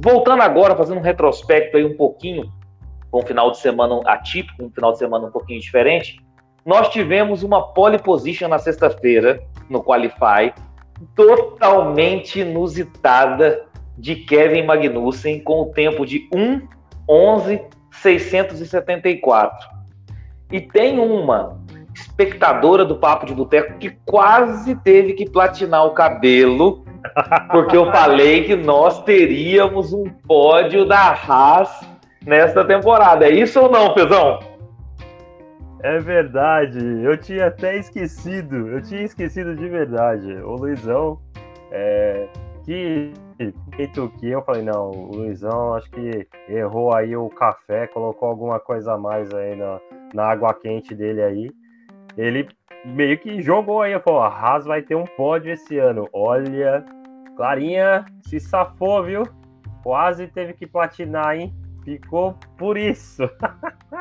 Voltando agora, fazendo um retrospecto aí um pouquinho, com um final de semana atípico, um final de semana um pouquinho diferente, nós tivemos uma pole position na sexta-feira, no Qualify, totalmente inusitada de Kevin Magnussen, com o tempo de 1.11.674. E tem uma espectadora do Papo de Boteco que quase teve que platinar o cabelo, porque eu falei que nós teríamos um pódio da Haas nesta temporada. É isso ou não, Pezão? É verdade, eu tinha até esquecido, eu tinha esquecido de verdade. O Luizão, é, que feito que eu falei, não, o Luizão acho que errou aí o café, colocou alguma coisa a mais aí na, na água quente dele aí. Ele meio que jogou aí, falou, a Haas vai ter um pódio esse ano. Olha, Clarinha se safou, viu? Quase teve que platinar, hein? Ficou por isso.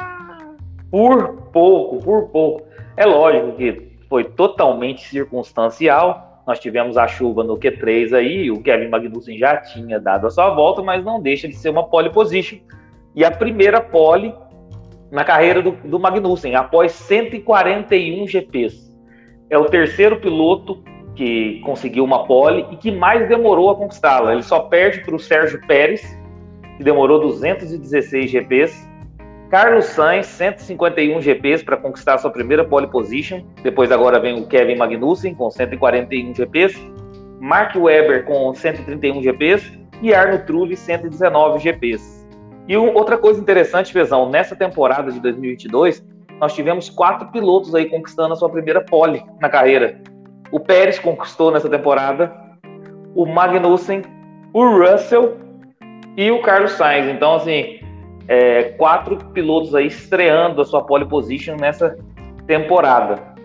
por pouco, por pouco. É lógico que foi totalmente circunstancial. Nós tivemos a chuva no Q3 aí, o Kevin Magnussen já tinha dado a sua volta, mas não deixa de ser uma pole position. E a primeira pole na carreira do, do Magnussen, após 141 GPs. É o terceiro piloto que conseguiu uma pole e que mais demorou a conquistá-la. Ele só perde para o Sérgio Pérez, que demorou 216 GPs. Carlos Sainz, 151 GPs para conquistar sua primeira pole position. Depois agora vem o Kevin Magnussen com 141 GPs. Mark Webber com 131 GPs e Arno Trulli 119 GPs. E um, outra coisa interessante, Fezão, nessa temporada de 2022, nós tivemos quatro pilotos aí conquistando a sua primeira pole na carreira. O Pérez conquistou nessa temporada, o Magnussen, o Russell e o Carlos Sainz. Então, assim, é, quatro pilotos aí estreando a sua pole position nessa temporada.